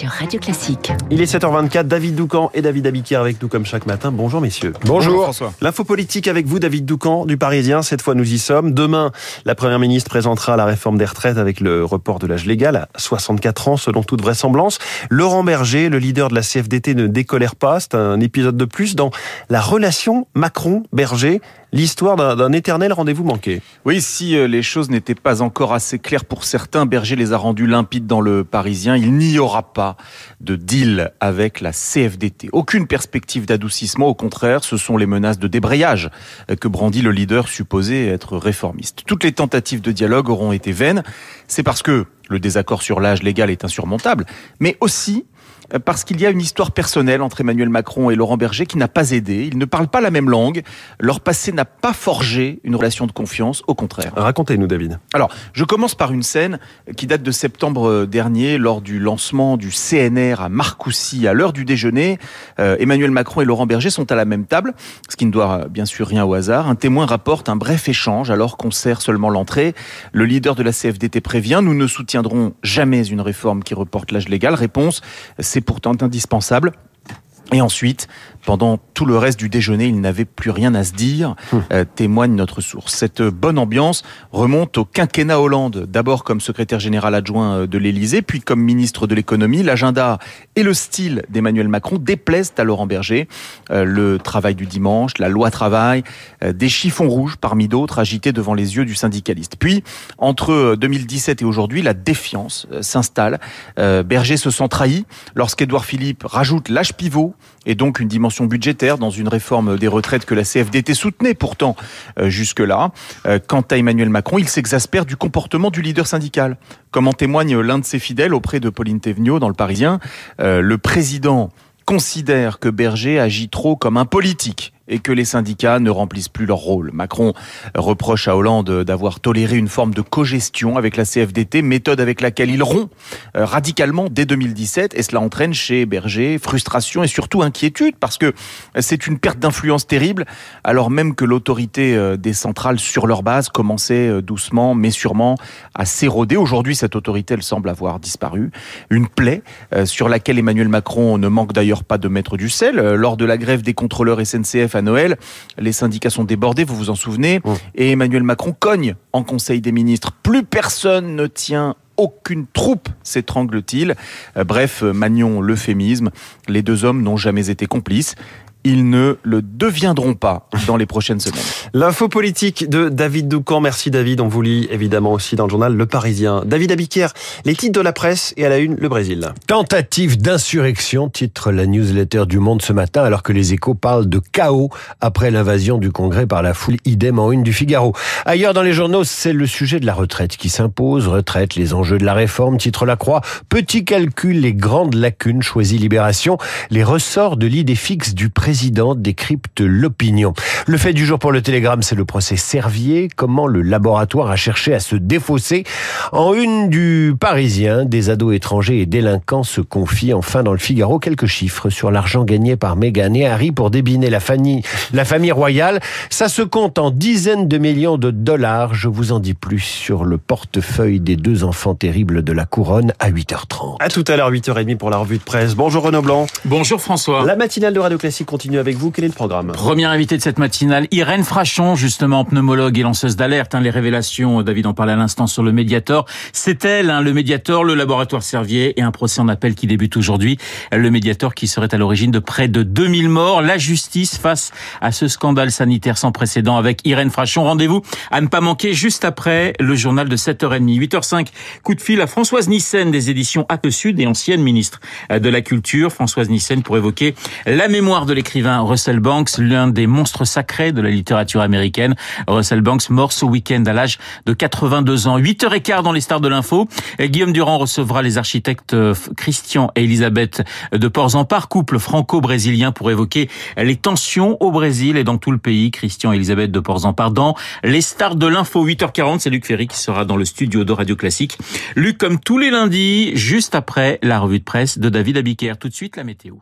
sur Radio Classique. Il est 7h24, David Doucan et David Abiquier avec nous comme chaque matin. Bonjour messieurs. Bonjour, François. L'info politique avec vous, David Doucan du Parisien. Cette fois, nous y sommes. Demain, la Première ministre présentera la réforme des retraites avec le report de l'âge légal à 64 ans selon toute vraisemblance. Laurent Berger, le leader de la CFDT, ne décolère pas. C'est un épisode de plus dans la relation Macron-Berger l'histoire d'un éternel rendez-vous manqué. Oui, si euh, les choses n'étaient pas encore assez claires pour certains, Berger les a rendus limpides dans le Parisien. Il n'y aura pas de deal avec la CFDT. Aucune perspective d'adoucissement, au contraire, ce sont les menaces de débrayage que brandit le leader supposé être réformiste. Toutes les tentatives de dialogue auront été vaines. C'est parce que le désaccord sur l'âge légal est insurmontable, mais aussi parce qu'il y a une histoire personnelle entre Emmanuel Macron et Laurent Berger qui n'a pas aidé. Ils ne parlent pas la même langue. Leur passé n'a pas forgé une relation de confiance, au contraire. Racontez-nous, David. Alors, je commence par une scène qui date de septembre dernier, lors du lancement du CNR à Marcoussis, à l'heure du déjeuner. Euh, Emmanuel Macron et Laurent Berger sont à la même table, ce qui ne doit bien sûr rien au hasard. Un témoin rapporte un bref échange alors qu'on sert seulement l'entrée. Le leader de la CFDT prévient, nous ne soutiendrons jamais une réforme qui reporte l'âge légal. Réponse, c'est pourtant indispensable. Et ensuite, pendant tout le reste du déjeuner, il n'avait plus rien à se dire, hum. euh, témoigne notre source. Cette bonne ambiance remonte au quinquennat Hollande, d'abord comme secrétaire général adjoint euh, de l'Élysée, puis comme ministre de l'économie. L'agenda et le style d'Emmanuel Macron déplaisent à Laurent Berger. Euh, le travail du dimanche, la loi travail, des chiffons rouges parmi d'autres agités devant les yeux du syndicaliste. Puis, entre 2017 et aujourd'hui, la défiance s'installe. Berger se sent trahi lorsqu'Édouard Philippe rajoute l'âge pivot et donc une dimension budgétaire dans une réforme des retraites que la CFDT soutenait pourtant euh, jusque-là. Euh, quant à Emmanuel Macron, il s'exaspère du comportement du leader syndical. Comme en témoigne l'un de ses fidèles auprès de Pauline Thévenot dans le Parisien, euh, le président considère que Berger agit trop comme un politique et que les syndicats ne remplissent plus leur rôle. Macron reproche à Hollande d'avoir toléré une forme de cogestion avec la CFDT, méthode avec laquelle il rompt euh, radicalement dès 2017 et cela entraîne chez Berger frustration et surtout inquiétude parce que c'est une perte d'influence terrible alors même que l'autorité euh, des centrales sur leur base commençait euh, doucement mais sûrement à s'éroder. Aujourd'hui, cette autorité, elle semble avoir disparu. Une plaie sur laquelle Emmanuel Macron ne manque d'ailleurs pas de mettre du sel. Lors de la grève des contrôleurs SNCF Noël. Les syndicats sont débordés, vous vous en souvenez. Mmh. Et Emmanuel Macron cogne en Conseil des ministres. Plus personne ne tient aucune troupe s'étrangle-t-il. Euh, bref, Magnon l'euphémisme. Les deux hommes n'ont jamais été complices ils ne le deviendront pas dans les prochaines semaines. L'info politique de David Doucan. Merci David. On vous lit évidemment aussi dans le journal Le Parisien. David Abiquier, les titres de la presse et à la une, le Brésil. Tentative d'insurrection, titre la newsletter du Monde ce matin, alors que les échos parlent de chaos après l'invasion du Congrès par la foule idem en une du Figaro. Ailleurs dans les journaux, c'est le sujet de la retraite qui s'impose. Retraite, les enjeux de la réforme, titre La Croix. Petit calcul, les grandes lacunes, choisit Libération. Les ressorts de l'idée fixe du président président décrypte l'opinion. Le fait du jour pour le Télégramme, c'est le procès Servier. Comment le laboratoire a cherché à se défausser. En une du Parisien, des ados étrangers et délinquants se confient enfin dans le Figaro quelques chiffres sur l'argent gagné par Meghan et Harry pour débiner la famille, la famille royale. Ça se compte en dizaines de millions de dollars. Je vous en dis plus sur le portefeuille des deux enfants terribles de la couronne à 8h30. À tout à l'heure, 8h30 pour la revue de presse. Bonjour Renaud Blanc. Bonjour François. La matinale de Radio Classique continue avec vous. Quel est le programme Première invitée de cette matinale, Irène Frachon, justement pneumologue et lanceuse d'alerte. Hein, les révélations, David en parlait à l'instant sur le Mediator. C'est elle, hein, le Mediator, le laboratoire Servier et un procès en appel qui débute aujourd'hui. Le Mediator qui serait à l'origine de près de 2000 morts. La justice face à ce scandale sanitaire sans précédent avec Irène Frachon. Rendez-vous à ne pas manquer juste après le journal de 7h30. 8h05, coup de fil à Françoise Nissen des éditions Actes Sud et ancienne ministre de la Culture. Françoise Nissen pour évoquer la mémoire de l'écrivain l'écrivain Russell Banks, l'un des monstres sacrés de la littérature américaine. Russell Banks mort ce week-end à l'âge de 82 ans. 8h15 dans les stars de l'info. Guillaume Durand recevra les architectes euh, Christian et Elisabeth de Port-en-Par, couple franco-brésilien pour évoquer les tensions au Brésil et dans tout le pays. Christian et Elisabeth de Port-en-Par dans les stars de l'info. 8h40, c'est Luc Ferry qui sera dans le studio de Radio Classique. Luc, comme tous les lundis, juste après la revue de presse de David Abiker. Tout de suite, la météo.